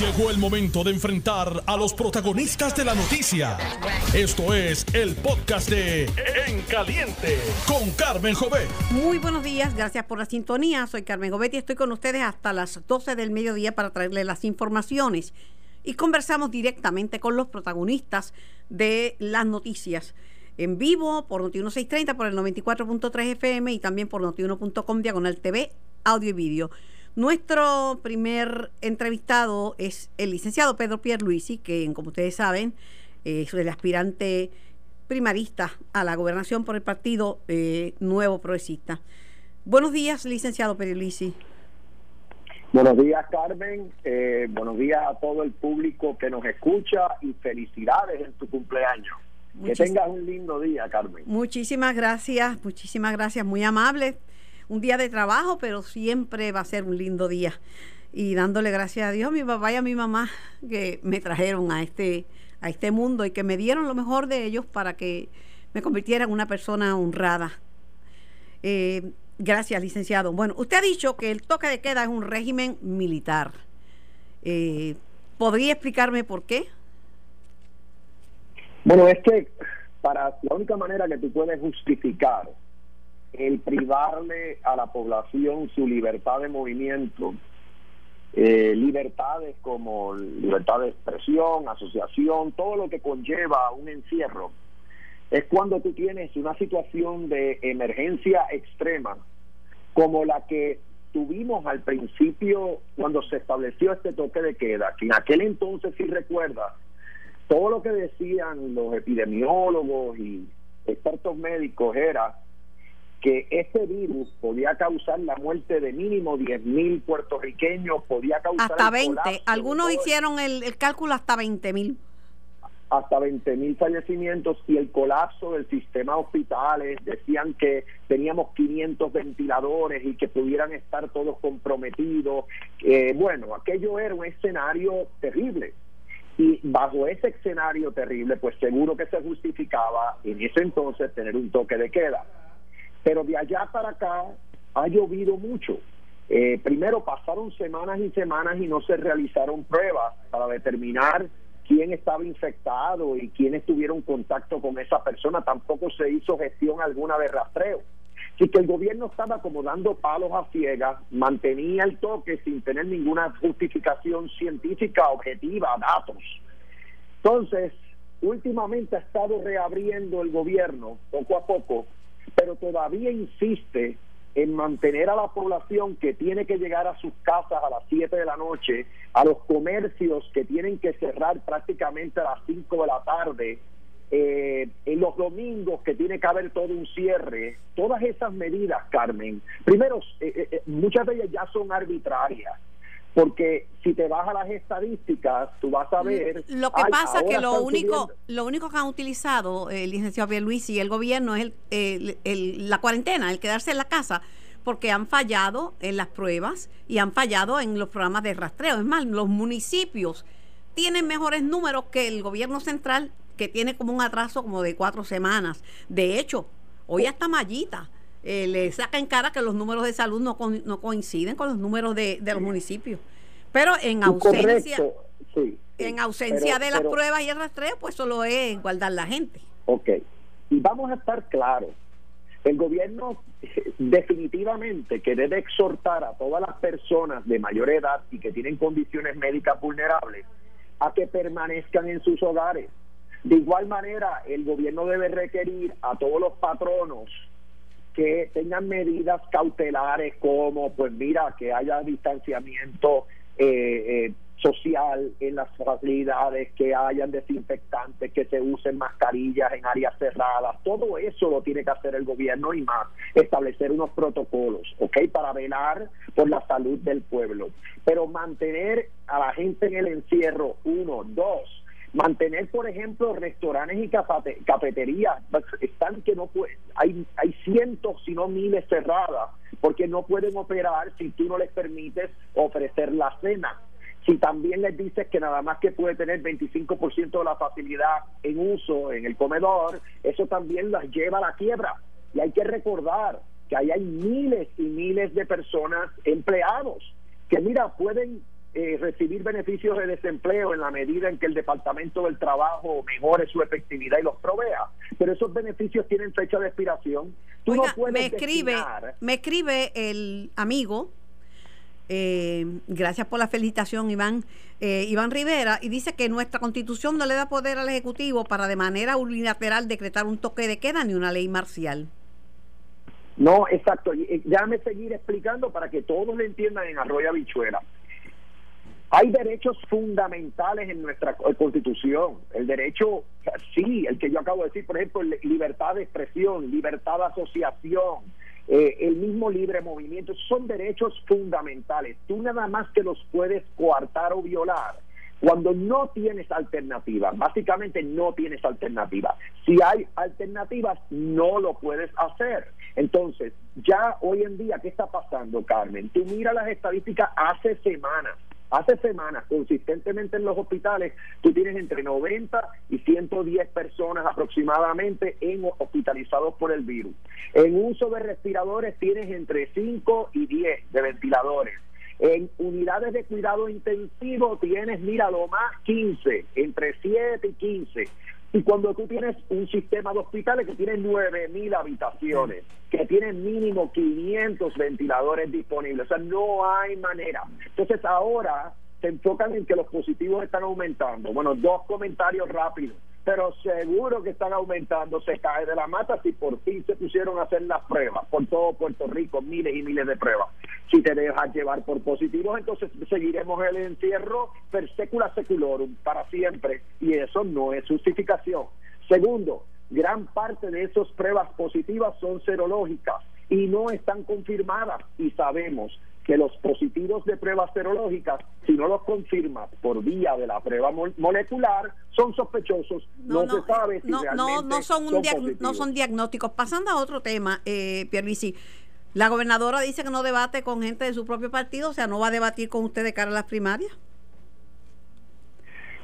Llegó el momento de enfrentar a los protagonistas de la noticia. Esto es el podcast de En Caliente con Carmen Jovet. Muy buenos días, gracias por la sintonía. Soy Carmen Jovet y estoy con ustedes hasta las 12 del mediodía para traerles las informaciones. Y conversamos directamente con los protagonistas de las noticias. En vivo por Noti 1630, por el 94.3 FM y también por notiuno.com diagonal TV, audio y vídeo. Nuestro primer entrevistado es el licenciado Pedro Pierluisi, que como ustedes saben es el aspirante primarista a la gobernación por el Partido eh, Nuevo Progresista. Buenos días, licenciado Pierluisi. Buenos días, Carmen. Eh, buenos días a todo el público que nos escucha y felicidades en tu cumpleaños. que tengas un lindo día, Carmen. Muchísimas gracias, muchísimas gracias, muy amable un día de trabajo, pero siempre va a ser un lindo día. Y dándole gracias a Dios a mi papá y a mi mamá que me trajeron a este, a este mundo y que me dieron lo mejor de ellos para que me convirtiera en una persona honrada. Eh, gracias, licenciado. Bueno, usted ha dicho que el toque de queda es un régimen militar. Eh, ¿Podría explicarme por qué? Bueno, es que para la única manera que tú puedes justificar el privarle a la población su libertad de movimiento, eh, libertades como libertad de expresión, asociación, todo lo que conlleva un encierro, es cuando tú tienes una situación de emergencia extrema como la que tuvimos al principio cuando se estableció este toque de queda, que en aquel entonces, si recuerda, todo lo que decían los epidemiólogos y expertos médicos era que ese virus podía causar la muerte de mínimo 10 mil puertorriqueños, podía causar... Hasta 20, algunos hicieron el, cálculo hasta 20 mil. Hasta 20 mil fallecimientos y el colapso del sistema hospitales, decían que teníamos 500 ventiladores y que pudieran estar todos comprometidos. Eh, bueno, aquello era un escenario terrible. Y bajo ese escenario terrible, pues seguro que se justificaba en ese entonces tener un toque de queda pero de allá para acá ha llovido mucho. Eh, primero pasaron semanas y semanas y no se realizaron pruebas para determinar quién estaba infectado y quién tuvieron contacto con esa persona. Tampoco se hizo gestión alguna de rastreo. Así que el gobierno estaba como dando palos a ciegas, mantenía el toque sin tener ninguna justificación científica objetiva, datos. Entonces, últimamente ha estado reabriendo el gobierno poco a poco pero todavía insiste en mantener a la población que tiene que llegar a sus casas a las 7 de la noche, a los comercios que tienen que cerrar prácticamente a las 5 de la tarde, eh, en los domingos que tiene que haber todo un cierre, todas esas medidas, Carmen, primero, eh, eh, muchas de ellas ya son arbitrarias porque si te vas a las estadísticas, tú vas a ver... Lo que pasa es que lo único, lo único que han utilizado el licenciado Luis y el gobierno es el, la cuarentena, el quedarse en la casa, porque han fallado en las pruebas y han fallado en los programas de rastreo. Es más, los municipios tienen mejores números que el gobierno central, que tiene como un atraso como de cuatro semanas. De hecho, hoy hasta Mallita eh, le saca en cara que los números de salud no, no coinciden con los números de, los municipios. Pero en ausencia, en ausencia de las pruebas y el rastreo, pues solo es guardar la gente. Ok, y vamos a estar claros. El gobierno eh, definitivamente que debe exhortar a todas las personas de mayor edad y que tienen condiciones médicas vulnerables a que permanezcan en sus hogares. De igual manera, el gobierno debe requerir a todos los patronos que tengan medidas cautelares como, pues mira, que haya distanciamiento eh, eh, social en las facilidades, que hayan desinfectantes, que se usen mascarillas en áreas cerradas, todo eso lo tiene que hacer el gobierno y más, establecer unos protocolos, ¿ok? Para velar por la salud del pueblo, pero mantener a la gente en el encierro, uno, dos, mantener por ejemplo restaurantes y cafeterías están que no puede, hay hay cientos si no miles cerradas porque no pueden operar si tú no les permites ofrecer la cena. Si también les dices que nada más que puede tener 25% de la facilidad en uso en el comedor eso también las lleva a la quiebra. Y hay que recordar que ahí hay miles y miles de personas empleados que mira pueden eh, recibir beneficios de desempleo en la medida en que el Departamento del Trabajo mejore su efectividad y los provea. Pero esos beneficios tienen fecha de expiración. Tú no puedes me escribe, me escribe el amigo eh, gracias por la felicitación, Iván. Eh, Iván Rivera, y dice que nuestra constitución no le da poder al Ejecutivo para de manera unilateral decretar un toque de queda ni una ley marcial. No, exacto. Déjame seguir explicando para que todos lo entiendan en Arroyo Bichuela. Hay derechos fundamentales en nuestra constitución. El derecho, sí, el que yo acabo de decir, por ejemplo, libertad de expresión, libertad de asociación, eh, el mismo libre movimiento, son derechos fundamentales. Tú nada más que los puedes coartar o violar cuando no tienes alternativa. Básicamente no tienes alternativa. Si hay alternativas, no lo puedes hacer. Entonces, ya hoy en día, ¿qué está pasando, Carmen? Tú mira las estadísticas hace semanas Hace semanas, consistentemente en los hospitales, tú tienes entre 90 y 110 personas aproximadamente en hospitalizados por el virus. En uso de respiradores tienes entre 5 y 10 de ventiladores. En unidades de cuidado intensivo tienes, mira, lo más 15, entre 7 y 15. Y cuando tú tienes un sistema de hospitales que tiene 9.000 habitaciones, que tiene mínimo 500 ventiladores disponibles, o sea, no hay manera. Entonces ahora se enfocan en que los positivos están aumentando. Bueno, dos comentarios rápidos pero seguro que están aumentando, se cae de la mata si por fin se pusieron a hacer las pruebas, por todo Puerto Rico, miles y miles de pruebas. Si te dejas llevar por positivos, entonces seguiremos el encierro per secula seculorum, para siempre, y eso no es justificación. Segundo, gran parte de esas pruebas positivas son serológicas y no están confirmadas y sabemos que los positivos de pruebas serológicas, si no los confirmas por vía de la prueba molecular, son sospechosos. No, se sabe si no, realmente no, son, un no son diagnósticos. Pasando a otro tema, eh, Pierluisi, la gobernadora dice que no debate con gente de su propio partido, o sea, no va a debatir con usted de cara a las primarias.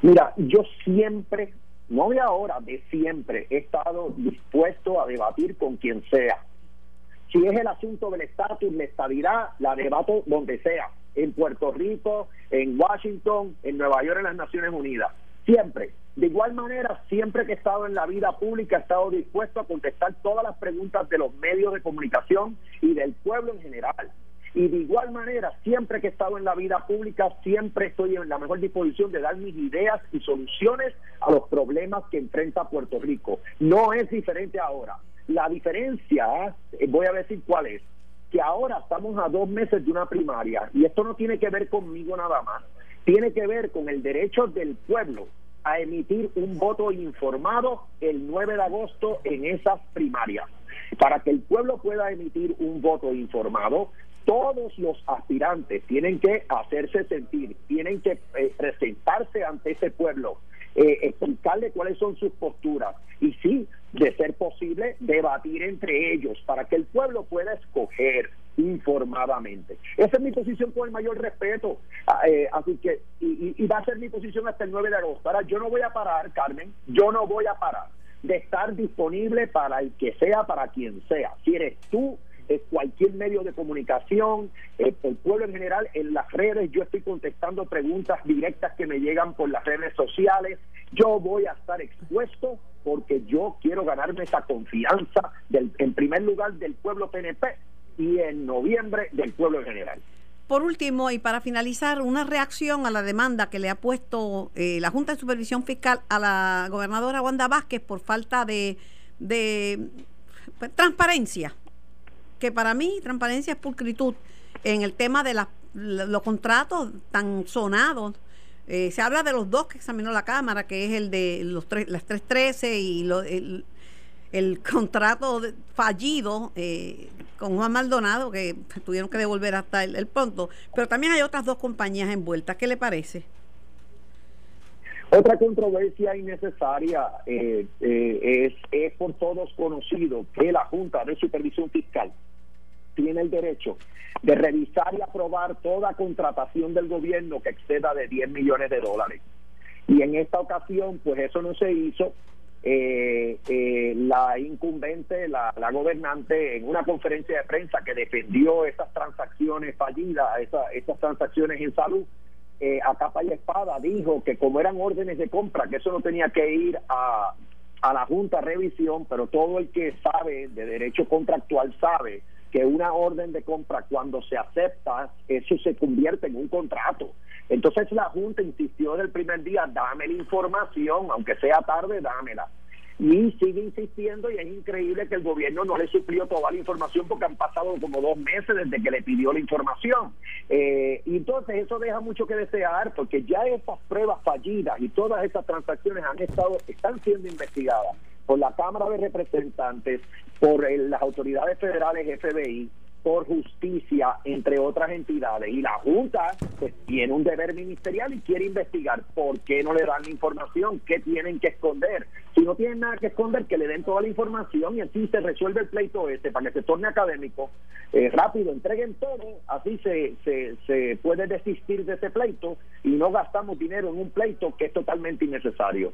Mira, yo siempre, no de ahora, de siempre, he estado dispuesto a debatir con quien sea si es el asunto del estatus, la estabilidad, la debato donde sea, en Puerto Rico, en Washington, en Nueva York, en las Naciones Unidas. Siempre. De igual manera, siempre que he estado en la vida pública, he estado dispuesto a contestar todas las preguntas de los medios de comunicación y del pueblo en general. Y de igual manera, siempre que he estado en la vida pública, siempre estoy en la mejor disposición de dar mis ideas y soluciones a los problemas que enfrenta Puerto Rico. No es diferente ahora. La diferencia, eh, voy a decir cuál es, que ahora estamos a dos meses de una primaria y esto no tiene que ver conmigo nada más, tiene que ver con el derecho del pueblo a emitir un voto informado el 9 de agosto en esas primarias. Para que el pueblo pueda emitir un voto informado, todos los aspirantes tienen que hacerse sentir, tienen que eh, presentarse ante ese pueblo, eh, explicarle cuáles son sus posturas y sí, de ser posible, debatir entre ellos para que el pueblo pueda escoger informadamente. Esa es mi posición con el mayor respeto. Ah, eh, así que, y, y, va a ser mi posición hasta el 9 de agosto. Ahora, yo no voy a parar, Carmen, yo no voy a parar de estar disponible para el que sea, para quien sea. Si eres tú, cualquier medio de comunicación, el pueblo en general, en las redes, yo estoy contestando preguntas directas que me llegan por las redes sociales. Yo voy a estar expuesto porque yo quiero ganarme esa confianza, del, en primer lugar, del pueblo PNP y en noviembre del pueblo en general. Por último, y para finalizar, una reacción a la demanda que le ha puesto eh, la Junta de Supervisión Fiscal a la gobernadora Wanda Vázquez por falta de, de pues, transparencia que para mí transparencia es pulcritud en el tema de los contratos tan sonados. Eh, se habla de los dos que examinó la Cámara, que es el de los tres, las 313 y el, el, contrato fallido eh, con Juan Maldonado, que tuvieron que devolver hasta el, punto. Pero también hay otras dos compañías envueltas. ¿Qué le parece? Otra controversia innecesaria eh, es, es por todos conocido que la Junta de Supervisión Fiscal tiene el derecho de revisar y aprobar toda contratación del gobierno que exceda de 10 millones de dólares. Y en esta ocasión, pues eso no se hizo. Eh, eh, la incumbente, la, gobernante, en una conferencia de prensa que defendió esas transacciones fallidas, esas transacciones en salud, eh, a capa y espada dijo que como eran órdenes de compra, que eso no tenía que ir a, a la Junta Revisión, pero todo el que sabe de derecho contractual sabe que una orden de compra cuando se acepta, eso se convierte en un contrato. Entonces la Junta insistió desde el primer día, dame la información, aunque sea tarde, dámela y sigue insistiendo y es increíble que el gobierno no le suplió toda la información porque han pasado como dos meses desde que le pidió la información. Eh, y entonces eso deja mucho que desear porque ya estas pruebas fallidas y todas estas transacciones han estado, están siendo investigadas por la Cámara de Representantes, por las autoridades federales FBI, por justicia, entre otras entidades. Y la Junta pues tiene un deber ministerial y quiere investigar por qué no le dan la información, qué tienen que esconder. Si no tienen nada que esconder, que le den toda la información y así se resuelve el pleito este para que se torne académico. Eh, rápido, entreguen todo, así se, se, se puede desistir de ese pleito y no gastamos dinero en un pleito que es totalmente innecesario.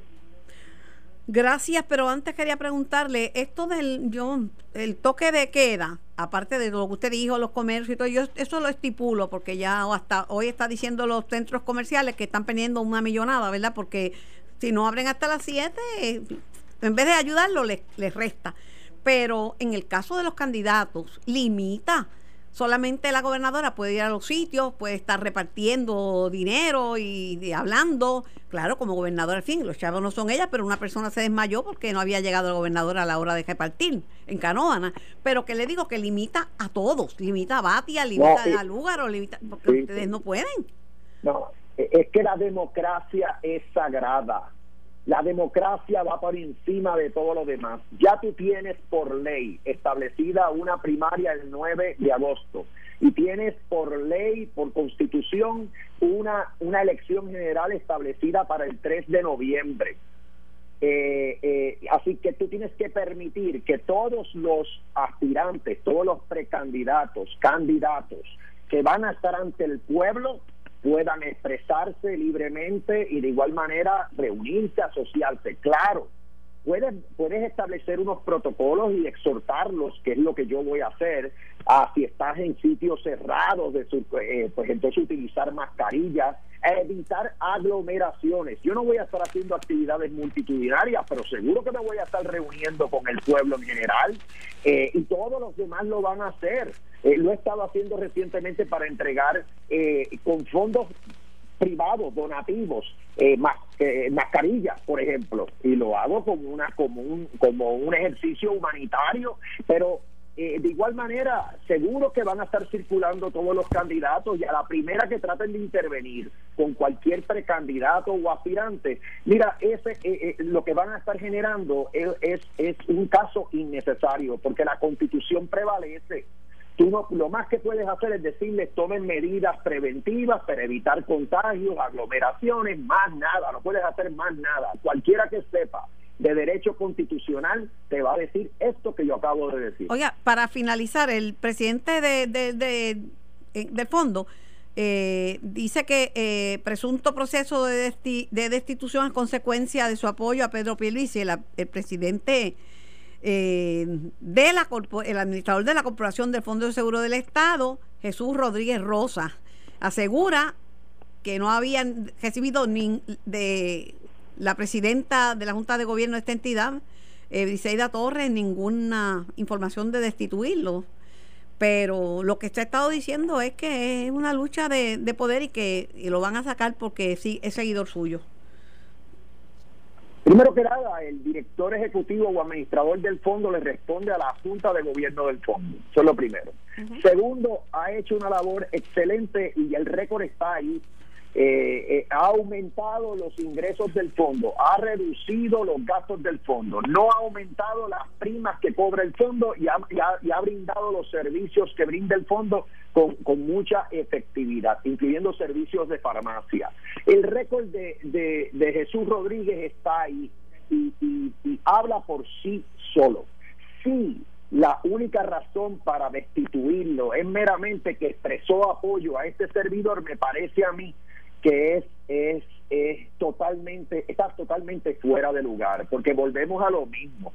Gracias, pero antes quería preguntarle, esto del yo, el toque de queda, aparte de lo que usted dijo, los comercios y todo, yo eso lo estipulo porque ya hasta hoy está diciendo los centros comerciales que están pendiendo una millonada, ¿verdad? Porque si no abren hasta las 7, en vez de ayudarlo, les, les resta. Pero en el caso de los candidatos, limita solamente la gobernadora puede ir a los sitios, puede estar repartiendo dinero y, hablando. Claro, como gobernadora, al fin, los chavos no son ella, pero una persona se desmayó porque no había llegado el gobernador a la hora de repartir en Canoana. Pero que le digo que limita a todos, limita a Batia, limita a Lugar, o limita, porque ustedes no pueden. No, es que la democracia es sagrada la democracia va por encima de todo lo demás. Ya tú tienes por ley establecida una primaria el 9 de agosto y tienes por ley, por constitución, una, una elección general establecida para el 3 de noviembre. Eh, eh, así que tú tienes que permitir que todos los aspirantes, todos los precandidatos, candidatos que van a estar ante el pueblo, puedan expresarse libremente y de igual manera reunirse, asociarse. Claro, puedes, puedes establecer unos protocolos y exhortarlos, que es lo que yo voy a hacer, a si estás en sitios cerrados, de su, eh, pues entonces utilizar mascarillas, evitar aglomeraciones. Yo no voy a estar haciendo actividades multitudinarias, pero seguro que me voy a estar reuniendo con el pueblo en general eh, y todos los demás lo van a hacer. Eh, lo he estado haciendo recientemente para entregar eh, con fondos privados, donativos, eh, mascarillas, por ejemplo, y lo hago como una como un como un ejercicio humanitario, pero eh, de igual manera, seguro que van a estar circulando todos los candidatos y a la primera que traten de intervenir con cualquier precandidato o aspirante, mira, ese eh, eh, lo que van a estar generando es, es, un caso innecesario porque la constitución prevalece. Tú no, lo más que puedes hacer es decirles tomen medidas preventivas para evitar contagios, aglomeraciones, más nada, no puedes hacer más nada. Cualquiera que sepa de derecho constitucional te va a decir esto que yo acabo de decir. Oiga, para finalizar, el presidente de, de, eh, del fondo eh, dice que eh, presunto proceso de, de destitución es consecuencia de su apoyo a Pedro Pierluisi, el, el presidente de la el administrador de la Corporación del Fondo de Seguro del Estado, Jesús Rodríguez Rosa, asegura que no habían recibido ni de la presidenta de la Junta de Gobierno de esta entidad, eh, Torres, ninguna información de destituirlo. Pero lo que ha estado diciendo es que es una lucha de, poder y que lo van a sacar porque sí es seguidor suyo. Primero que nada, el director ejecutivo o administrador del fondo le responde a la Junta de Gobierno del fondo. Eso es lo primero. Segundo, ha hecho una labor excelente y el récord está ahí eh, eh, ha aumentado los ingresos del fondo, ha reducido los gastos del fondo, no ha aumentado las primas que cobra el fondo y ha, ha, brindado los servicios que brinda el fondo con, mucha efectividad, incluyendo servicios de farmacia. El récord de, de, Jesús Rodríguez está ahí y, y habla por sí solo. Sí, la única razón para destituirlo es meramente que expresó apoyo a este servidor, me parece a mí que es, es, es totalmente, está totalmente fuera de lugar, porque volvemos a lo mismo.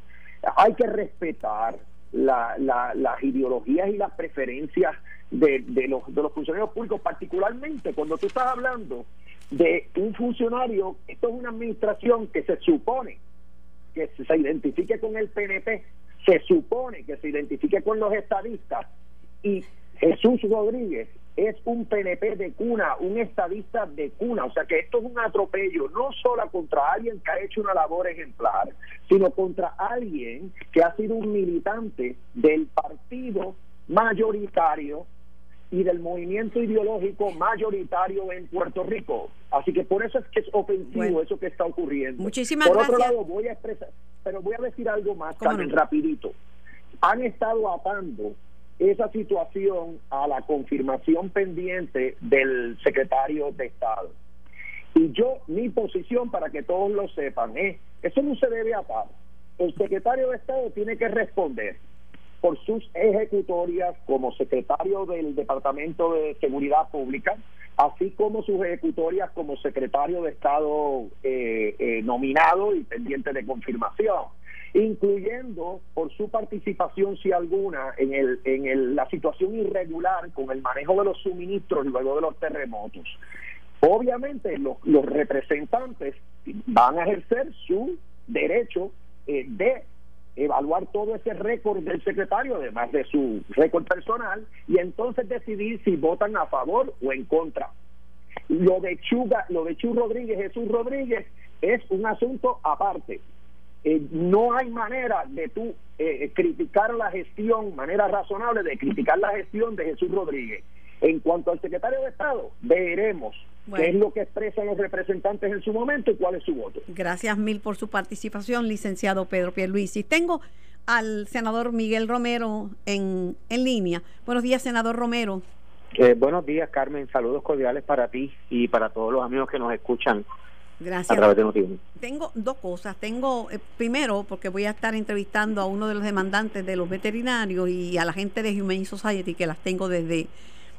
Hay que respetar la, la, las ideologías y las preferencias de, de, los, de los funcionarios públicos, particularmente cuando tú estás hablando de un funcionario, esto es una administración que se supone que se identifique con el PNP, se supone que se identifique con los estadistas y Jesús Rodríguez es un PNP de cuna, un estadista de cuna, o sea que esto es un atropello no solo contra alguien que ha hecho una labor ejemplar, sino contra alguien que ha sido un militante del partido mayoritario y del movimiento ideológico mayoritario en Puerto Rico. Así que por eso es que es ofensivo eso que está ocurriendo. Muchísimas por gracias. otro lado, voy a expresar, pero voy a decir algo más también rapidito. Han estado atando esa situación a la confirmación pendiente del secretario de Estado. Y yo, mi posición, para que todos lo sepan, es, eso no se debe atar. El secretario de Estado tiene que responder por sus ejecutorias como secretario del Departamento de Seguridad Pública, así como sus ejecutorias como secretario de Estado eh, eh, nominado y pendiente de confirmación, incluyendo por su participación, si alguna, en, el, en el, la situación irregular con el manejo de los suministros luego de los terremotos. Obviamente los, los representantes van a ejercer su derecho eh, de evaluar todo ese récord del secretario, además de su récord personal, y entonces decidir si votan a favor o en contra. Lo de Chuga, lo de Chu Rodríguez, Jesús Rodríguez, es un asunto aparte. Eh, no hay manera de tú eh, criticar la gestión, manera razonable de criticar la gestión de Jesús Rodríguez. En cuanto al secretario de Estado, veremos qué es lo que expresan los representantes en su momento y cuál es su voto. Gracias mil por su participación, licenciado Pedro Pierluisi. Tengo al senador Miguel Romero en, en línea. Buenos días, senador Romero. Eh, buenos días, Carmen. Saludos cordiales para ti y para todos los amigos que nos escuchan. Gracias. A través de Notiuno. Tengo dos cosas. Tengo, eh, primero, porque voy a estar entrevistando a uno de los demandantes de los veterinarios y a la gente de Humane Society, que las tengo desde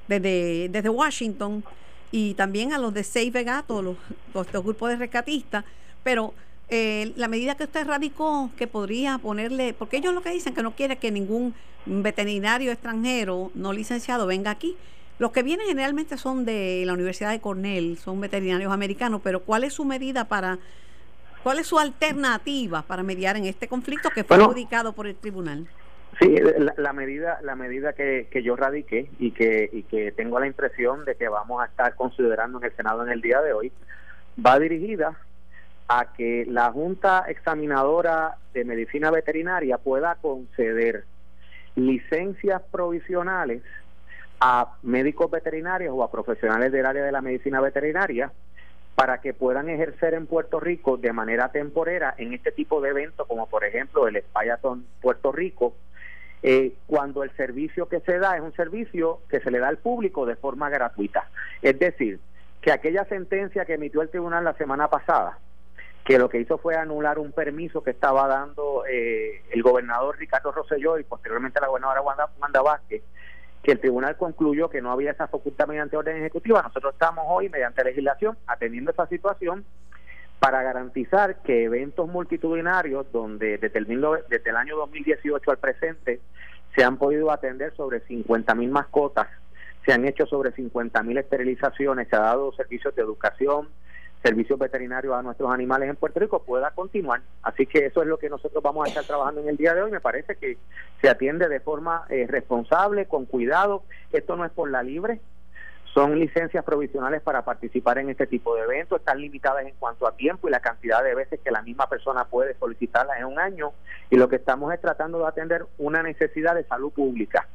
desde, desde Washington y también a los de Save Gato, los, los, los grupos de rescatistas, pero eh, la medida que usted radicó que podría ponerle, porque ellos lo que dicen que no quiere que ningún veterinario extranjero no licenciado venga aquí. Los que vienen generalmente son de la Universidad de Cornell, son veterinarios americanos, pero ¿cuál es su medida para, cuál es su alternativa para mediar en este conflicto que fue bueno, adjudicado por el tribunal? Sí, la, la, medida, la medida que, que yo radiqué y que, y que tengo la impresión de que vamos a estar considerando en el Senado en el día de hoy, va dirigida a que la Junta Examinadora de Medicina Veterinaria pueda conceder licencias provisionales a médicos veterinarios o a profesionales del área de la medicina veterinaria para que puedan ejercer en Puerto Rico de manera temporera en este tipo de eventos, como por ejemplo el Espayaton Puerto Rico, eh, cuando el servicio que se da es un servicio que se le da al público de forma gratuita. Es decir, que aquella sentencia que emitió el tribunal la semana pasada, que lo que hizo fue anular un permiso que estaba dando eh, el gobernador Ricardo Rosselló y posteriormente la gobernadora Wanda, Wanda Vázquez, que el tribunal concluyó que no había esa facultad mediante orden ejecutiva. Nosotros estamos hoy, mediante legislación, atendiendo esa situación para garantizar que eventos multitudinarios, donde desde el, desde el año 2018 al presente se han podido atender sobre 50 mil mascotas, se han hecho sobre 50 mil esterilizaciones, se ha dado servicios de educación, servicios veterinarios a nuestros animales en Puerto Rico pueda continuar. Así que eso es lo que nosotros vamos a estar trabajando en el día de hoy. Me parece que se atiende de forma eh, responsable, con cuidado. Esto no es por la libre. Son licencias provisionales para participar en este tipo de eventos. Están limitadas en cuanto a tiempo y la cantidad de veces que la misma persona puede solicitarlas en un año. Y lo que estamos es tratando de atender una necesidad de salud pública,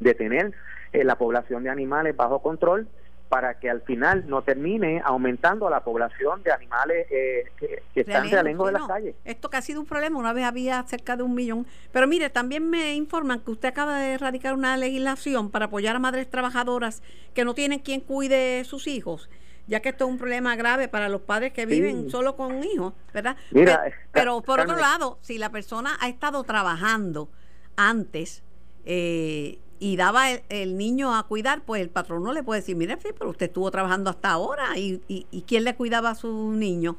de tener eh, la población de animales bajo control para que al final no termine aumentando la población de animales eh, que, que están realengo de las no, calles. Esto que ha sido un problema, una vez había cerca de un millón. Pero mire, también me informan que usted acaba de erradicar una legislación para apoyar a madres trabajadoras que no tienen quien cuide sus hijos ya que esto es un problema grave para los padres que viven sí. solo con hijos, ¿verdad? Mira, pero, pero por otro lado, si la persona ha estado trabajando antes, eh, y daba el, niño a cuidar, pues el patrón no le puede decir, mire, pero usted estuvo trabajando hasta ahora y, y, quién le cuidaba a su niño.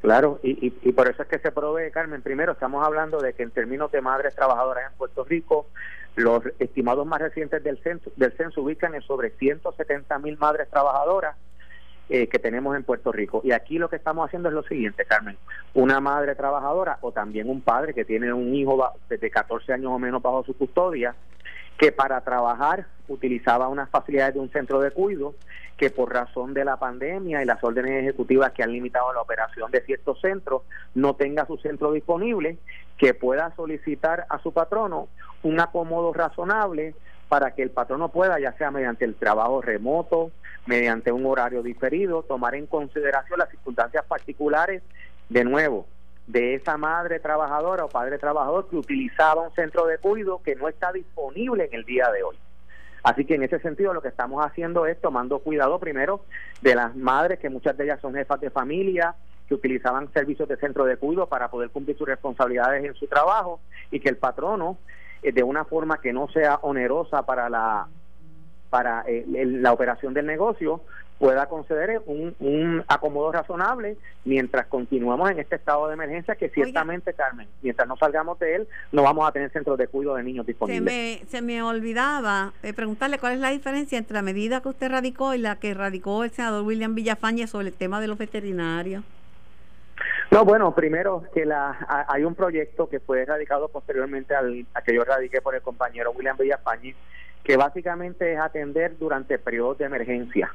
Claro, y, y, y, por eso es que se provee, Carmen. Primero, estamos hablando de que en términos de madres trabajadoras en Puerto Rico, los estimados más recientes del censo, del censo ubican en sobre 170 mil madres trabajadoras eh, que tenemos en Puerto Rico. Y aquí lo que estamos haciendo es lo siguiente, Carmen. Una madre trabajadora o también un padre que tiene un hijo de 14 años o menos bajo su custodia, que para trabajar utilizaba unas facilidades de un centro de cuidado, que por razón de la pandemia y las órdenes ejecutivas que han limitado la operación de ciertos centros, no tenga su centro disponible, que pueda solicitar a su patrono un acomodo razonable para que el patrono pueda, ya sea mediante el trabajo remoto, mediante un horario diferido, tomar en consideración las circunstancias particulares, de nuevo, de esa madre trabajadora o padre trabajador que utilizaba un centro de cuidado que no está disponible en el día de hoy. Así que en ese sentido lo que estamos haciendo es tomando cuidado primero de las madres, que muchas de ellas son jefas de familia, que utilizaban servicios de centro de cuidado para poder cumplir sus responsabilidades en su trabajo y que el patrono, eh, de una forma que no sea onerosa para la para eh, la operación del negocio pueda conceder un, un, acomodo razonable mientras continuamos en este estado de emergencia que ciertamente, Carmen, mientras no salgamos de él, no vamos a tener centros de cuidado de niños disponibles. Se me, se me olvidaba eh, preguntarle cuál es la diferencia entre la medida que usted radicó y la que radicó el senador William Villafañe sobre el tema de los veterinarios. No, bueno, primero que la hay un proyecto que fue radicado posteriormente al a que yo radiqué por el compañero William Villafañe que básicamente es atender durante periodos de emergencia.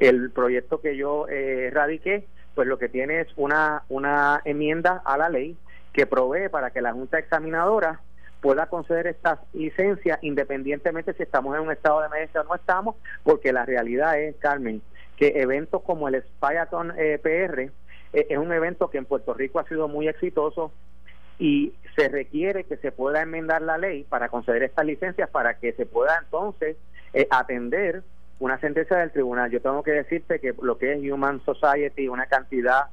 El proyecto que yo eh, radiqué, pues lo que tiene es una, una enmienda a la ley que provee para que la Junta Examinadora pueda conceder estas licencias independientemente si estamos en un estado de emergencia o no estamos, porque la realidad es, Carmen, que eventos como el Spiaton eh, PR eh, es un evento que en Puerto Rico ha sido muy exitoso, y se requiere que se pueda enmendar la ley para conceder estas licencias para que se pueda entonces eh, atender una sentencia del tribunal. Yo tengo que decirte que lo que es Human Society, una cantidad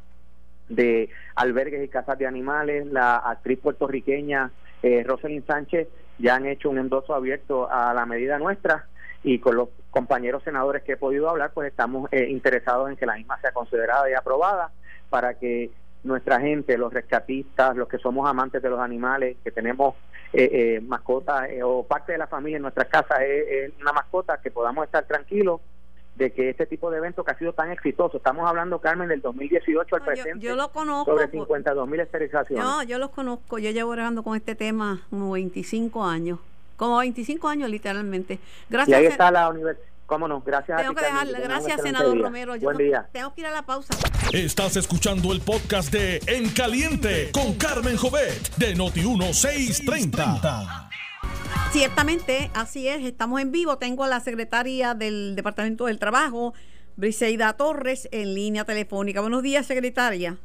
de albergues y casas de animales, la actriz puertorriqueña eh, Rosalind Sánchez ya han hecho un endoso abierto a la medida nuestra y con los compañeros senadores que he podido hablar, pues estamos eh, interesados en que la misma sea considerada y aprobada para que nuestra gente, los rescatistas, los que somos amantes de los animales, que tenemos eh, eh, mascotas eh, o parte de la familia en nuestras casas es, una mascota, que podamos estar tranquilos de que este tipo de evento que ha sido tan exitoso, estamos hablando, Carmen, del 2018 al presente, yo, lo conozco, sobre 52 mil esterilizaciones. No, yo los conozco, yo llevo trabajando con este tema como 25 años, como 25 años literalmente. Gracias. Y ahí está la universidad Cómo no, gracias tengo a ti, que dejarle, gracias, senador Romero. Buen día. Tengo que ir a la pausa. Estás escuchando el podcast de En Caliente con Carmen Jovet de Noti1630. Ciertamente, así es, estamos en vivo. Tengo a la secretaria del Departamento del Trabajo, Briseida Torres, en línea telefónica. Buenos días, secretaria.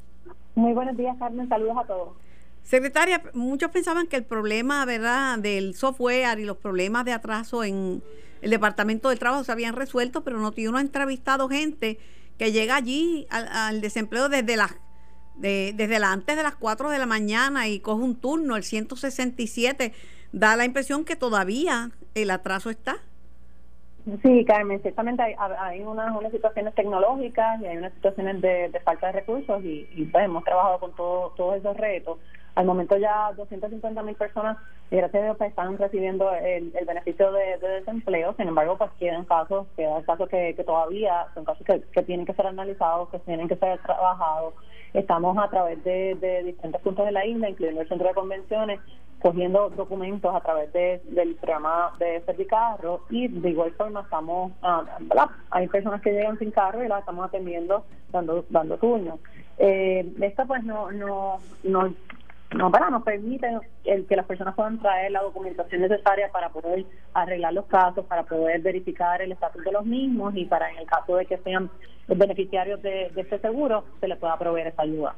Muy buenos días, Carmen. Saludos a todos. Secretaria, muchos pensaban que el problema, ¿verdad?, del software y los problemas de atraso en el Departamento del Trabajo se habían resuelto, pero no uno ha entrevistado gente que llega allí al, desempleo desde las desde antes de las 4 de la mañana y coge un turno, el 167, da la impresión que todavía el atraso está. Sí, Carmen, ciertamente hay, unas, situaciones tecnológicas y hay unas situaciones de, falta de recursos y, pues, hemos trabajado con todo, todos esos retos. Al momento ya 250 mil personas, gracias a Dios, pues, están recibiendo el, beneficio de, desempleo. Sin embargo, pues quedan casos, quedan casos que, todavía son casos que, tienen que ser analizados, que tienen que ser trabajados. Estamos a través de, diferentes puntos de la isla, incluyendo el centro de convenciones, cogiendo documentos a través de, del programa de Servicarro y de igual forma estamos, ah, hay personas que llegan sin carro y las estamos atendiendo dando dando turnos. Eh, esto pues no no no no para nos permite el que las personas puedan traer la documentación necesaria para poder arreglar los casos, para poder verificar el estatus de los mismos y para en el caso de que sean beneficiarios de, de este seguro se les pueda proveer esa ayuda.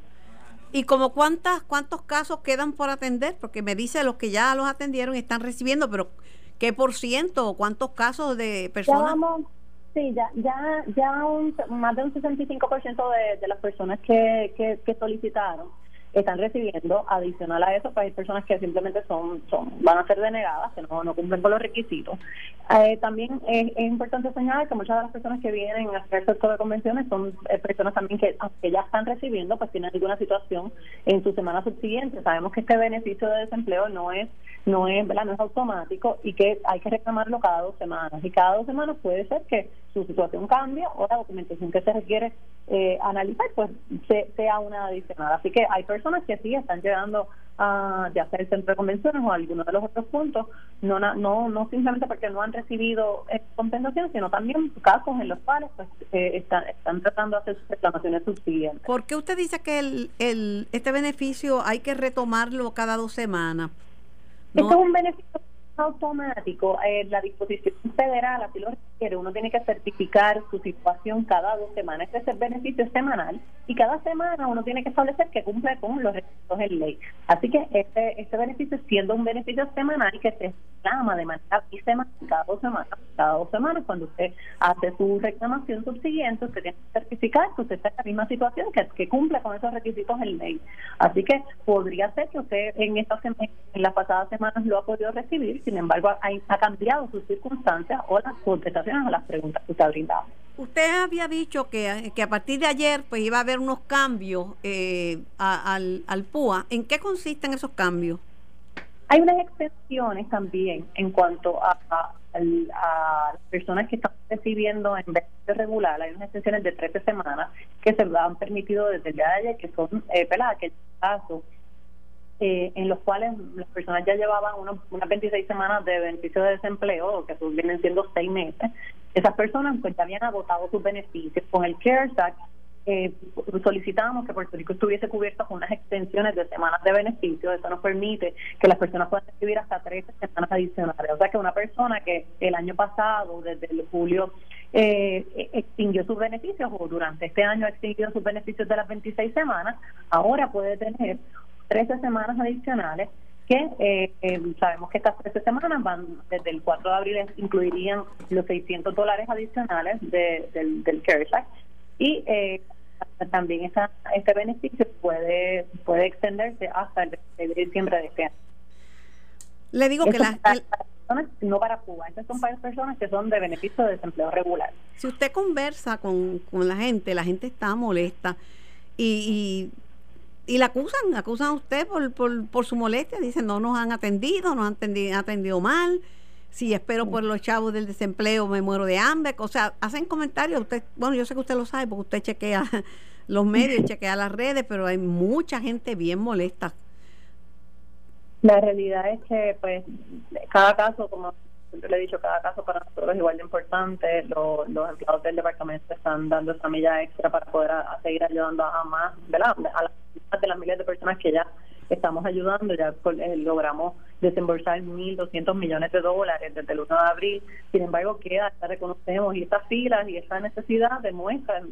¿Y como cuántas, cuántos casos quedan por atender? Porque me dice los que ya los atendieron y están recibiendo, pero ¿qué por ciento o cuántos casos de personas? sí, ya, ya, ya un, más de un 65% de, de las personas que, que, que solicitaron están recibiendo. Adicional a eso, pues hay personas que simplemente son, son van a ser denegadas, que no, no cumplen con los requisitos. Eh, también es, importante señalar que muchas de las personas que vienen a hacer sector de convenciones son eh, personas también que, aunque ya están recibiendo, pues tienen alguna situación en su semana subsiguiente. Sabemos que este beneficio de desempleo no es no es, no es automático y que hay que reclamarlo cada dos semanas. Y cada dos semanas puede ser que su situación cambie o la documentación que se requiere eh, analizar pues sea una adicional. Así que hay personas que sí están llegando a ya sea el centro de convenciones o algunos de los otros puntos, no no no simplemente porque no han recibido compensación, sino también casos en los cuales pues eh, están, están tratando de hacer sus reclamaciones subsiguientes. ¿Por qué usted dice que el, el, este beneficio hay que retomarlo cada dos semanas? Esto es un beneficio automático. Eh, la disposición federal así lo requiere. Uno tiene que certificar su situación cada dos semanas. Este es el beneficio semanal y cada semana uno tiene que establecer que cumple con los requisitos en ley. Así que este, este beneficio, siendo un beneficio semanal que se reclama de manera bisemanal cada dos semanas, cada dos semanas, cuando usted hace su reclamación subsiguiente, usted tiene que certificar que usted está en la misma situación, que, que cumple con esos requisitos en ley. Así que podría ser que usted en esta en las pasadas semanas lo ha podido recibir sin embargo ha, cambiado sus circunstancias o las contestaciones a las preguntas que usted ha brindado. Usted había dicho que, que a partir de ayer pues iba a haber unos cambios eh, al, al PUA. ¿En qué consisten esos cambios? Hay unas excepciones también en cuanto a, las personas que están recibiendo en beneficio regular. Hay unas excepciones de 13 semanas que se han permitido desde el día de ayer, que son eh, aquellos casos eh, en los cuales las personas ya llevaban unas 26 semanas de beneficio de desempleo, que vienen siendo seis meses, esas personas pues ya habían agotado sus beneficios. Con el CARES Act eh, solicitábamos que Puerto Rico estuviese cubierto con unas extensiones de semanas de beneficio. Eso nos permite que las personas puedan recibir hasta 13 semanas adicionales. O sea que una persona que el año pasado, desde julio, eh, extinguió sus beneficios o durante este año ha extinguido sus beneficios de las 26 semanas, ahora puede tener 13 semanas adicionales que eh, eh, sabemos que estas 13 semanas van desde el 4 de abril incluirían los 600 dólares adicionales del, del CARES Act y eh, también esa, este beneficio puede puede extenderse hasta el de diciembre de este año. Le digo que las personas, no para Cuba, estas son para personas que son de beneficio de desempleo regular. Si usted conversa con, con la gente, la gente está molesta y, y la acusan, acusan a usted por, por, por su molestia, dicen no nos han atendido, nos han atendido, atendido mal, si espero por los chavos del desempleo me muero de hambre, o sea, hacen comentarios, usted, bueno, yo sé que usted lo sabe porque usted chequea los medios, chequea las redes, pero hay mucha gente bien molesta. La realidad es que pues cada caso, como siempre le he dicho, cada caso para nosotros es igual de importante. Los, los empleados del departamento están dando esa milla extra para poder seguir ayudando a más, ¿verdad? A las de las miles de personas que ya estamos ayudando, ya eh, logramos desembolsar 1.200 millones de dólares desde el 1 de abril, sin embargo queda, ya reconocemos, y estas filas y esta necesidad demuestran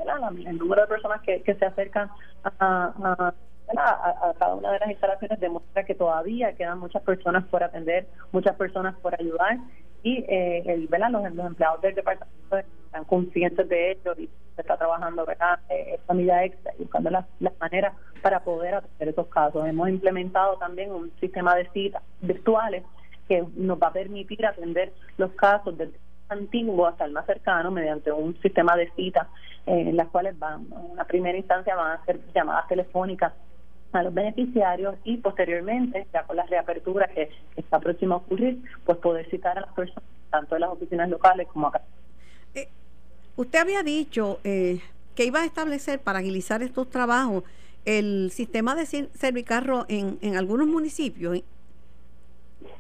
el número de personas que, se acercan a, cada una de las instalaciones demuestra que todavía quedan muchas personas por atender, muchas personas por ayudar y eh, el, ¿verdad? Los, empleados del departamento están conscientes de ello y se está trabajando ¿verdad? Eh, esta medida extra y buscando las, las maneras para poder atender esos casos. Hemos implementado también un sistema de citas virtuales que nos va a permitir atender los casos del antiguo hasta el más cercano mediante un sistema de citas eh, en las cuales van, en una primera instancia van a ser llamadas telefónicas a los beneficiarios y posteriormente, ya con la reapertura que, está próxima a ocurrir, pues poder citar a las personas, tanto de las oficinas locales como acá. Eh, usted había dicho eh, que iba a establecer para agilizar estos trabajos el sistema de servicarro en, en algunos municipios.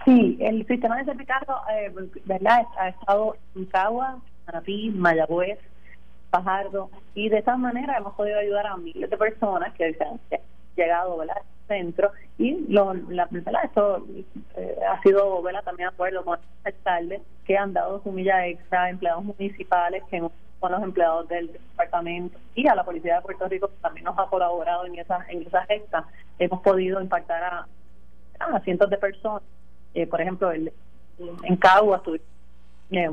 Sí, el sistema de servicarro, eh, ¿verdad? Ha estado en Cagua, Manapí, Mayagüez, Pajardo, y de esa manera hemos podido ayudar a miles de personas que se han llegado ¿verdad? al centro y lo, la, ¿verdad? esto eh, ha sido ¿verdad? también acuerdo con alcaldes que han dado su milla extra a empleados municipales que con los empleados del departamento y a la policía de Puerto Rico también nos ha colaborado en esa en esa gesta hemos podido impactar a, a cientos de personas eh, por ejemplo el, en Caguas tuvimos eh,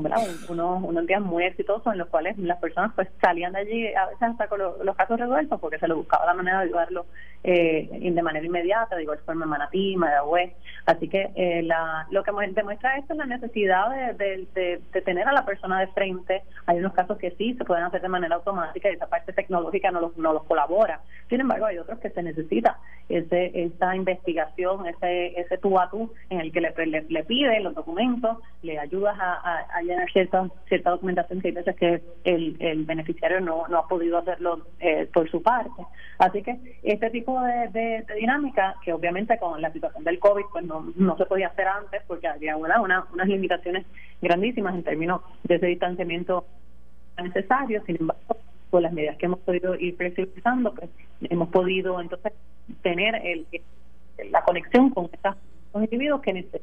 unos, unos días muy exitosos en los cuales las personas pues salían de allí a veces hasta con los casos resueltos porque se les buscaba la manera de ayudarlo eh, de manera inmediata, de igual forma en Manatí, Mayagüez. Así que eh, la, lo que demuestra esto es la necesidad de, de, tener a la persona de frente. Hay unos casos que sí se pueden hacer de manera automática y esa parte tecnológica no los, no los colabora, Sin embargo, hay otros que se necesita ese, esa investigación, ese, ese tú a tú en el que le, le, pide los documentos, le ayudas a, llenar cierta, cierta documentación que hay veces que el, el beneficiario no, no ha podido hacerlo eh, por su parte. Así que este tipo de, de, dinámica, que obviamente con la situación del COVID pues no, no se podía hacer antes porque había una, unas limitaciones grandísimas en términos de ese distanciamiento necesario, sin embargo, con las medidas que hemos podido ir flexibilizando, pues hemos podido entonces tener el, la conexión con estos individuos que necesitan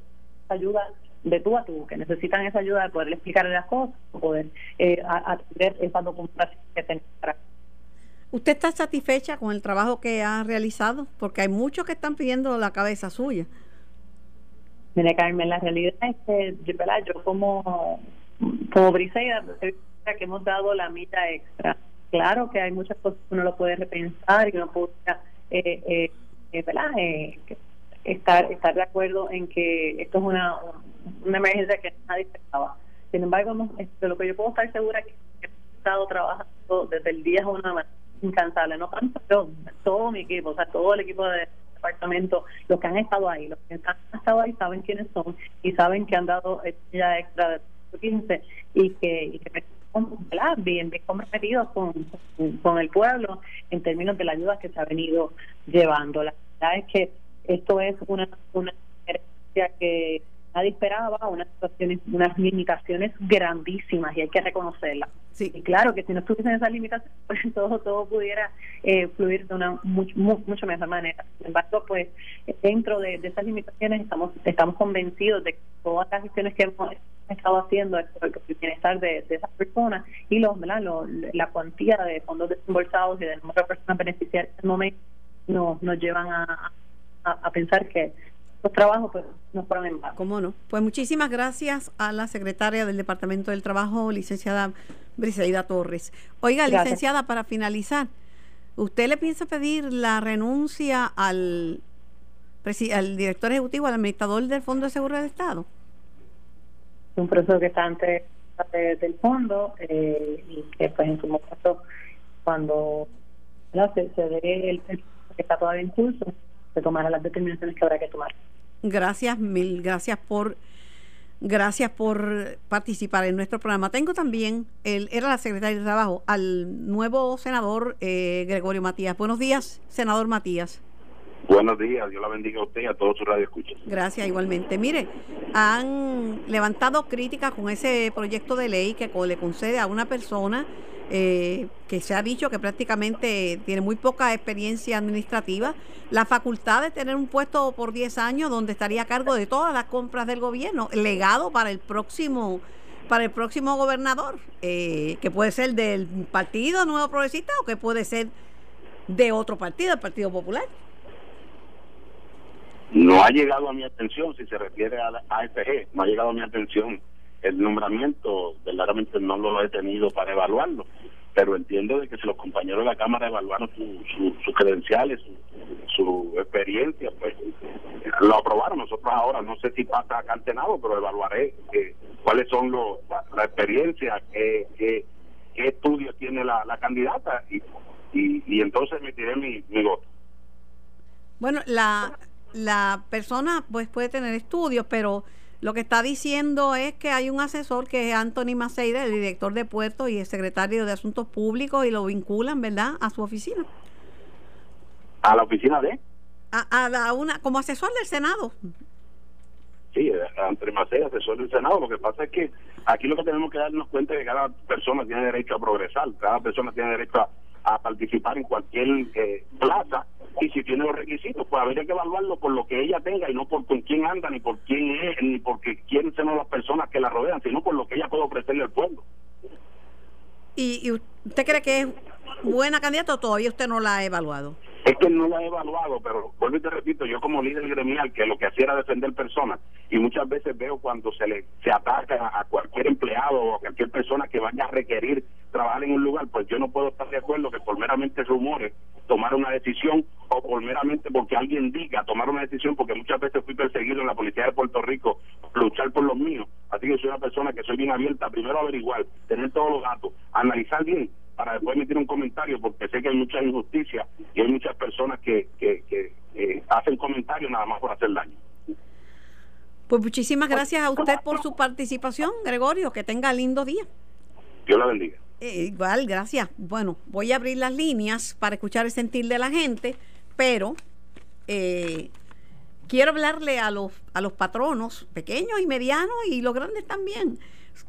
ayuda de tú a tú, que necesitan esa ayuda de poder explicarle las cosas, poder eh, atender esa documentación que tenemos ¿Usted está satisfecha con el trabajo que ha realizado? Porque hay muchos que están pidiendo la cabeza suya. Mire, Carmen, la realidad es que yo como, como Briseida, que hemos dado la milla extra. Claro que hay muchas cosas que uno lo puede repensar y uno puede eh, eh, eh, eh, estar, estar de acuerdo en que esto es una, una emergencia que nadie esperaba. Sin embargo, de lo que yo puedo estar segura es que he estado trabajando desde el día uno incansable, no tanto yo, todo mi equipo, o sea, todo el equipo de departamento, los que han estado ahí, los que han estado ahí saben quiénes son y saben que han dado ya extra de 15 y que, y que bien, bien comprometidos con, con, el pueblo en términos de la ayuda que se ha venido llevando. La verdad es que esto es una, una que nadie esperaba, unas situaciones, unas limitaciones grandísimas y hay que reconocerlas. Sí. Y claro que si no estuviesen esas limitaciones, pues todo, todo pudiera eh, fluir de una mucho, mucho mejor manera. Sin embargo, pues dentro de, esas limitaciones estamos, estamos convencidos de que todas las gestiones que hemos estado haciendo por el bienestar de, esas personas y los, la cuantía de fondos desembolsados y de número de personas beneficiarias en el momento nos, nos llevan a, a pensar que los trabajos pues no fueron en vano. ¿Cómo no? Pues muchísimas gracias a la secretaria del Departamento del Trabajo, licenciada Briseida Torres. Oiga, licenciada, para finalizar, ¿usted le piensa pedir la renuncia al, al director ejecutivo, al administrador del Fondo de Seguridad de Estado? Es un proceso que está antes del fondo eh, y que pues en su momento cuando se, se dé el, el que está todavía en curso se tomarán las determinaciones que habrá que tomar. Gracias, mil gracias por gracias por participar en nuestro programa. Tengo también, él era la secretaria de Trabajo, al nuevo senador eh, Gregorio Matías. Buenos días, senador Matías. Buenos días, Dios la bendiga a usted y a todos sus radioescuchas. Gracias, igualmente. Mire, han levantado críticas con ese proyecto de ley que le concede a una persona eh, que se ha dicho que prácticamente tiene muy poca experiencia administrativa, la facultad de tener un puesto por 10 años donde estaría a cargo de todas las compras del gobierno, legado para el próximo para el próximo gobernador, eh, que puede ser del Partido Nuevo Progresista o que puede ser de otro partido, el Partido Popular. No ha llegado a mi atención, si se refiere a la AFG, no ha llegado a mi atención el nombramiento, verdaderamente no lo he tenido para evaluarlo, pero entiendo de que si los compañeros de la Cámara evaluaron sus credenciales, su, experiencia, pues lo aprobaron. Nosotros ahora, no sé si pasa cantenado, pero evaluaré eh, cuáles son los, la, experiencia, qué, qué, estudios tiene la, candidata y, y, entonces emitiré mi, mi voto. Bueno, la, la persona pues puede tener estudios, pero lo que está diciendo es que hay un asesor que es Anthony Maceira, el director de puertos y el secretario de Asuntos Públicos, y lo vinculan, ¿verdad?, a su oficina. ¿A la oficina de? A, a, una, como asesor del Senado. Sí, Anthony Maceira, asesor del Senado. Lo que pasa es que aquí lo que tenemos que darnos cuenta es que cada persona tiene derecho a progresar, cada persona tiene derecho a, a participar en cualquier eh, plaza y si tiene los requisitos, pues habría que evaluarlo por lo que ella tenga y no por con quién anda, ni por quién es, ni porque quién son las personas que la rodean, sino por lo que ella puede ofrecerle al pueblo. ¿Y, usted cree que es buena candidata o todavía usted no la ha evaluado? Es que no la he evaluado, pero vuelvo y te repito, yo como líder gremial, que lo que hacía era defender personas, y muchas veces veo cuando se le se ataca a cualquier empleado o a cualquier persona que vaya a requerir trabajar en un lugar, pues yo no puedo estar de acuerdo que por meramente rumores tomar una decisión o por meramente porque alguien diga tomar una decisión, porque muchas veces fui perseguido en la policía de Puerto Rico, luchar por los míos. Así que soy una persona que soy bien abierta, primero averiguar, tener todos los datos, analizar bien para después emitir un comentario, porque sé que hay mucha injusticia y hay muchas personas que, que, que eh, hacen comentarios nada más por hacer daño. Pues muchísimas gracias a usted por su participación, Gregorio. Que tenga lindo día. Dios la bendiga. Eh, igual, gracias. Bueno, voy a abrir las líneas para escuchar el sentir de la gente, pero eh, quiero hablarle a los, a los patronos pequeños y medianos y los grandes también,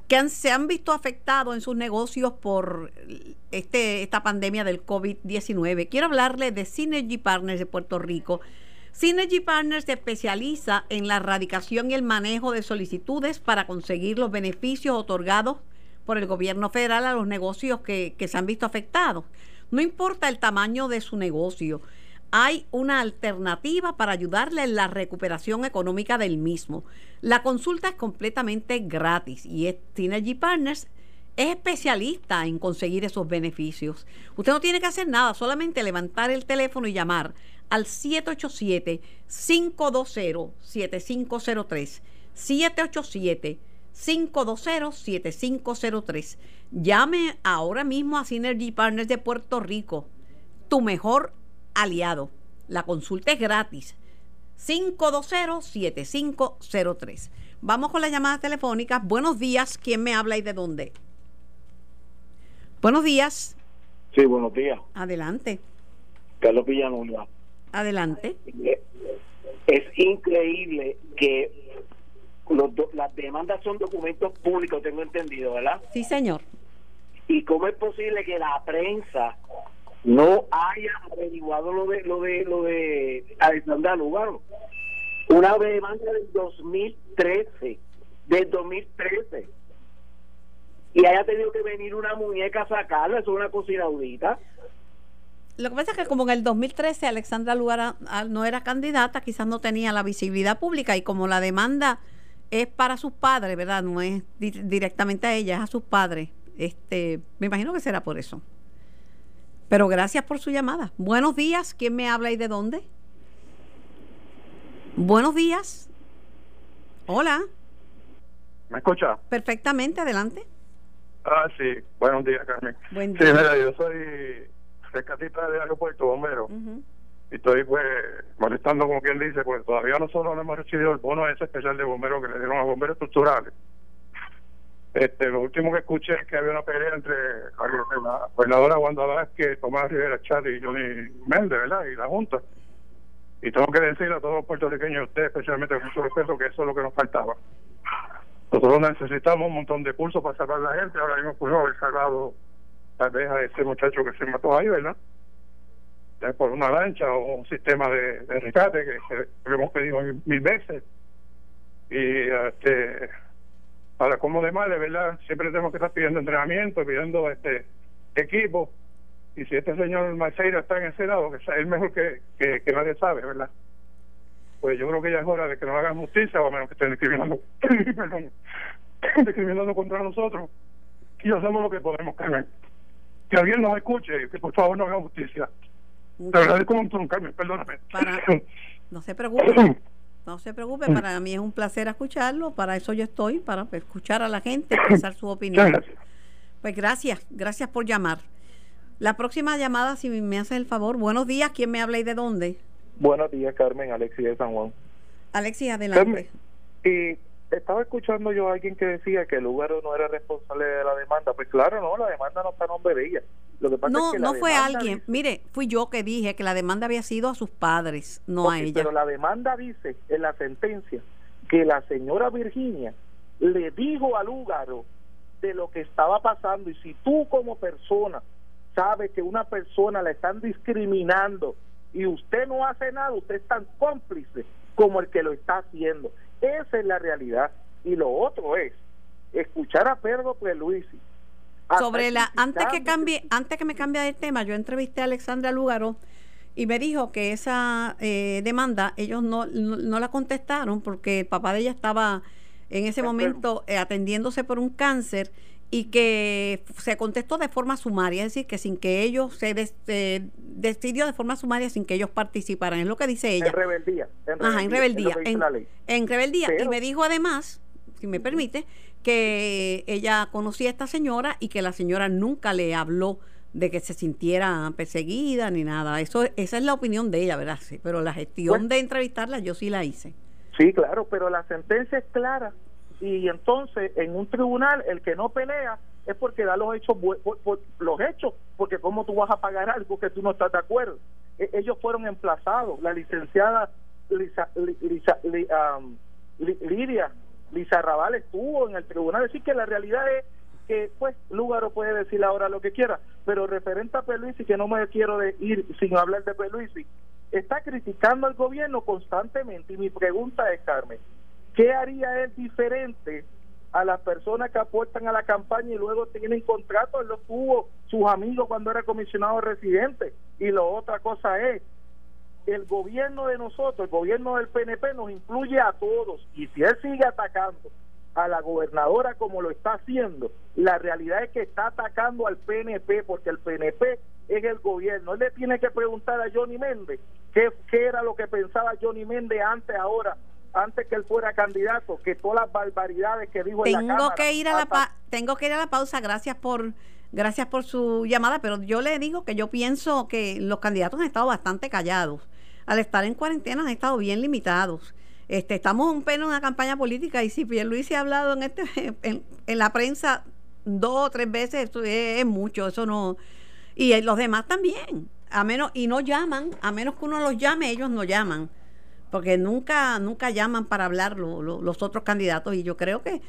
que se han visto afectados en sus negocios por este, esta pandemia del COVID-19. Quiero hablarle de Synergy Partners de Puerto Rico Synergy Partners se especializa en la erradicación y el manejo de solicitudes para conseguir los beneficios otorgados por el gobierno federal a los negocios que, se han visto afectados. No importa el tamaño de su negocio, hay una alternativa para ayudarle en la recuperación económica del mismo. La consulta es completamente gratis y Synergy Partners es especialista en conseguir esos beneficios. Usted no tiene que hacer nada, solamente levantar el teléfono y llamar al 787-520-7503. 787-520-7503. Llame ahora mismo a Synergy Partners de Puerto Rico, tu mejor aliado. La consulta es gratis. 520-7503. Vamos con las llamadas telefónicas. Buenos días. ¿Quién me habla y de dónde? Buenos días. Sí, buenos días. Adelante. Carlos Villanueva. Adelante. Es increíble que los las demandas son documentos públicos, tengo entendido, ¿verdad? Sí, señor. ¿Y cómo es posible que la prensa no haya averiguado lo de lo de lo de Alexandra Lugaro? Una demanda del 2013, del 2013 y haya tenido que venir una muñeca a sacarla, eso es una cosa inaudita. Lo que pasa es que como en el 2013 Alexandra Lugar no era candidata, quizás no tenía la visibilidad pública y como la demanda es para sus padres, ¿verdad? No es directamente a ella, es a sus padres. Este, me imagino que será por eso. Pero gracias por su llamada. Buenos días, ¿quién me habla y de dónde? Buenos días. Hola. ¿Me escucha? Perfectamente, adelante. Ah, sí. Buenos días, Carmen. Buen día. Sí, mira, yo soy rescatista del aeropuerto, bombero. Y estoy, pues, molestando, como quien dice, pues todavía nosotros no hemos recibido el bono ese especial de bomberos que le dieron a bomberos estructurales. Este, lo último que escuché es que había una pelea entre la gobernadora Wanda Vázquez, Tomás Rivera Chat y Johnny Méndez, ¿verdad? Y la Junta. Y tengo que decirle a todos los puertorriqueños, usted especialmente con mucho respeto, que eso es lo que nos faltaba. Nosotros necesitamos un montón de cursos para salvar a la gente. Ahora mismo pudo haber salvado tal vez a ese muchacho que se mató ahí, ¿verdad? Por una lancha o un sistema de, rescate que, hemos pedido mil, veces. Y este para como de madre, ¿verdad? Siempre tenemos que estar pidiendo entrenamiento, pidiendo este equipo. Y si este señor Marceiro está en ese lado, que es mejor que, que, que nadie sabe, ¿verdad? Pues yo creo que ya es hora de que nos hagan justicia, o menos que estén discriminando, perdón, discriminando contra nosotros, y hacemos lo que podemos, Carmen. Que alguien nos escuche y que por favor nos haga justicia. Te agradezco un montón, Carmen, perdóname. no se preocupe. No se preocupe, para mí es un placer escucharlo, para eso yo estoy, para escuchar a la gente, expresar su opinión. Pues gracias, gracias por llamar. La próxima llamada, si me hace el favor, buenos días, ¿quién me habla y de dónde? Buenos días, Carmen. Alexis de San Juan. Alexis, adelante. y estaba escuchando yo a alguien que decía que el lugar no era responsable de la demanda. Pues claro, no, la demanda no está en nombre de ella. Lo que pasa no, es que no fue alguien. Mire, fui yo que dije que la demanda había sido a sus padres, no a ella. Pero la demanda dice en la sentencia que la señora Virginia le dijo al Lugaro de lo que estaba pasando y si tú como persona sabes que una persona la están discriminando y usted no hace nada, usted es tan cómplice como el que lo está haciendo. Esa es la realidad. Y lo otro es escuchar a Pedro Luisi. Sobre la antes que cambie, antes que me cambie de tema, yo entrevisté a Alexandra Lugaro y me dijo que esa eh, demanda ellos no, no, la contestaron porque el papá de ella estaba en ese momento eh, atendiéndose por un cáncer y que se contestó de forma sumaria, es decir, que sin que ellos se decidió de forma sumaria sin que ellos participaran, es lo que dice ella. En rebeldía. En rebeldía. Ajá, en rebeldía. En, rebeldía. y me dijo además, si me permite, que ella conocía a esta señora y que la señora nunca le habló de que se sintiera perseguida ni nada. Eso, esa es la opinión de ella, ¿verdad? Sí, pero la gestión de entrevistarla yo sí la hice. Sí, claro, pero la sentencia es clara y entonces en un tribunal el que no pelea es porque da los hechos por, los hechos porque cómo tú vas a pagar algo que tú no estás de acuerdo e, ellos fueron emplazados. La licenciada Lisa, Lisa, Lidia Lisa Raval estuvo en el tribunal. Decir que la realidad es que pues Lúgaro puede decir ahora lo que quiera pero referente a Peluisi que no me quiero de ir sin hablar de Peluisi está criticando al gobierno constantemente. Y mi pregunta es Carmen ¿Qué haría él diferente a las personas que aportan a la campaña y luego tienen contratos? Él tuvo sus amigos cuando era comisionado residente. Y la otra cosa es, el gobierno de nosotros, el gobierno del PNP nos incluye a todos. Y si él sigue atacando a la gobernadora como lo está haciendo, la realidad es que está atacando al PNP porque el PNP es el gobierno. Él le tiene que preguntar a Johnny Méndez qué era lo que pensaba Johnny Méndez antes, ahora antes que él fuera candidato, que todas las barbaridades que dijo tengo en la Cámara, que ir a la tengo que ir a la pausa, gracias por gracias por su llamada, pero yo le digo que yo pienso que los candidatos han estado bastante callados. Al estar en cuarentena han estado bien limitados. Este, estamos un pelo en una campaña política y si Luis ha hablado en este en, en, la prensa dos o tres veces, esto es, es mucho, eso no y los demás también, a menos y no llaman, a menos que uno los llame, ellos no llaman porque nunca, nunca llaman para hablar los otros candidatos y yo creo que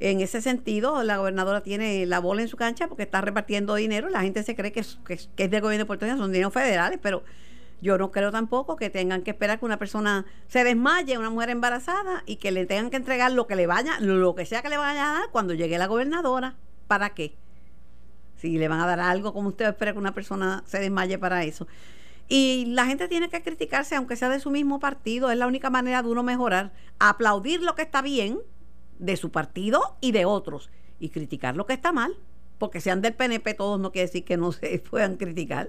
en ese sentido la gobernadora tiene la bola en su cancha porque está repartiendo dinero, la gente se cree que es, que, es del gobierno de Puerto Rico, son dineros federales, pero yo no creo tampoco que tengan que esperar que una persona se desmaye, una mujer embarazada, y que le tengan que entregar lo que le vaya, lo que sea que le vaya a dar cuando llegue la gobernadora. ¿Para qué? Si le van a dar algo, como usted espera que una persona se desmaye para eso? Y la gente tiene que criticarse, aunque sea de su mismo partido, es la única manera de uno mejorar. Aplaudir lo que está bien de su partido y de otros, y criticar lo que está mal, porque sean del PNP todos no quiere decir que no se puedan criticar.